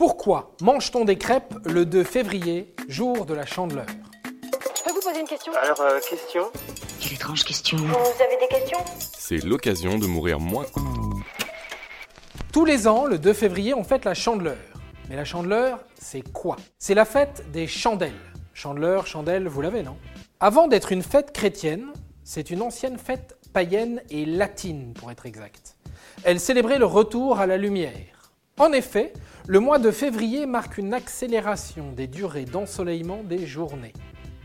Pourquoi mange-t-on des crêpes le 2 février, jour de la chandeleur Je peux vous poser une question Alors, euh, question Quelle étrange question. Vous avez des questions C'est l'occasion de mourir moins. Tous les ans, le 2 février, on fête la chandeleur. Mais la chandeleur, c'est quoi? C'est la fête des chandelles. Chandeleur, chandelle, vous l'avez, non? Avant d'être une fête chrétienne, c'est une ancienne fête païenne et latine, pour être exact. Elle célébrait le retour à la lumière. En effet, le mois de février marque une accélération des durées d'ensoleillement des journées.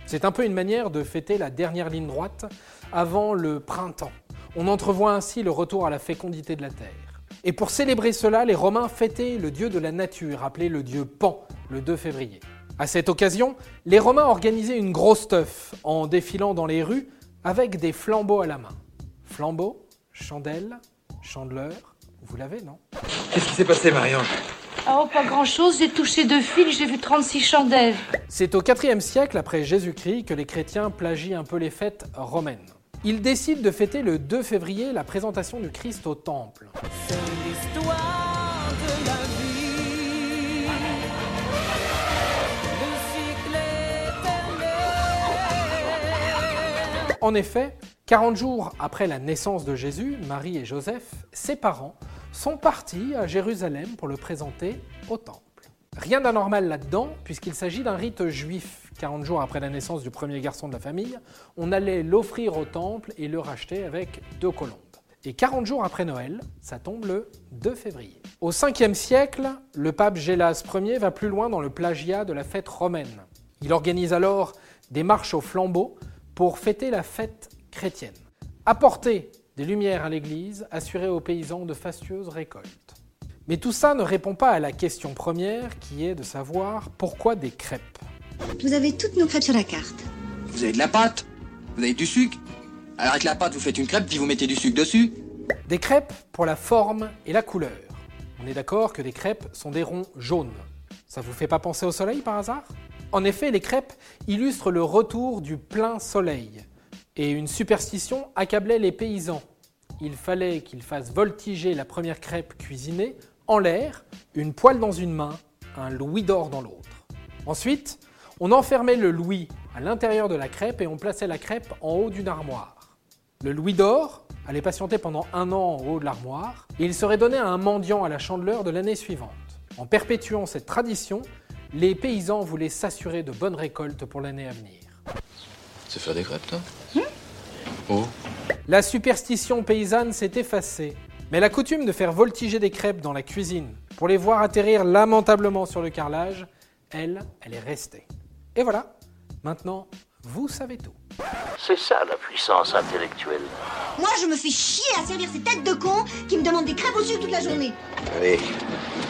C'est un peu une manière de fêter la dernière ligne droite avant le printemps. On entrevoit ainsi le retour à la fécondité de la terre. Et pour célébrer cela, les Romains fêtaient le dieu de la nature, appelé le dieu Pan, le 2 février. À cette occasion, les Romains organisaient une grosse teuf en défilant dans les rues avec des flambeaux à la main. Flambeaux, chandelles, chandeleur, vous l'avez, non Qu'est-ce qui s'est passé, Marion Oh, pas grand-chose, j'ai touché deux fils, j'ai vu 36 chandelles. C'est au IVe siècle après Jésus-Christ que les chrétiens plagient un peu les fêtes romaines. Ils décident de fêter le 2 février la présentation du Christ au temple. En effet, 40 jours après la naissance de Jésus, Marie et Joseph, ses parents, sont partis à Jérusalem pour le présenter au temple. Rien d'anormal là-dedans, puisqu'il s'agit d'un rite juif. 40 jours après la naissance du premier garçon de la famille, on allait l'offrir au temple et le racheter avec deux colombes. Et 40 jours après Noël, ça tombe le 2 février. Au 5e siècle, le pape Gélas Ier va plus loin dans le plagiat de la fête romaine. Il organise alors des marches au flambeau pour fêter la fête chrétienne. Apporter des lumières à l'église, assurer aux paysans de fastueuses récoltes. Mais tout ça ne répond pas à la question première qui est de savoir pourquoi des crêpes. Vous avez toutes nos crêpes sur la carte. Vous avez de la pâte Vous avez du sucre Alors avec la pâte, vous faites une crêpe, puis vous mettez du sucre dessus Des crêpes pour la forme et la couleur. On est d'accord que les crêpes sont des ronds jaunes. Ça vous fait pas penser au soleil par hasard? En effet, les crêpes illustrent le retour du plein soleil. Et une superstition accablait les paysans. Il fallait qu'ils fassent voltiger la première crêpe cuisinée en l'air, une poêle dans une main, un louis d'or dans l'autre. Ensuite, on enfermait le louis à l'intérieur de la crêpe et on plaçait la crêpe en haut d'une armoire. Le louis d'or allait patienter pendant un an en haut de l'armoire et il serait donné à un mendiant à la chandeleur de l'année suivante. En perpétuant cette tradition, les paysans voulaient s'assurer de bonnes récoltes pour l'année à venir. C'est faire des crêpes, toi? Oh La superstition paysanne s'est effacée, mais la coutume de faire voltiger des crêpes dans la cuisine pour les voir atterrir lamentablement sur le carrelage, elle, elle est restée. Et voilà, maintenant, vous savez tout. C'est ça la puissance intellectuelle. Moi, je me fais chier à servir ces têtes de cons qui me demandent des crêpes au sucre toute la journée. Allez,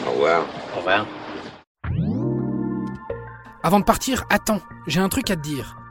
au revoir. Au revoir. Avant de partir, attends, j'ai un truc à te dire.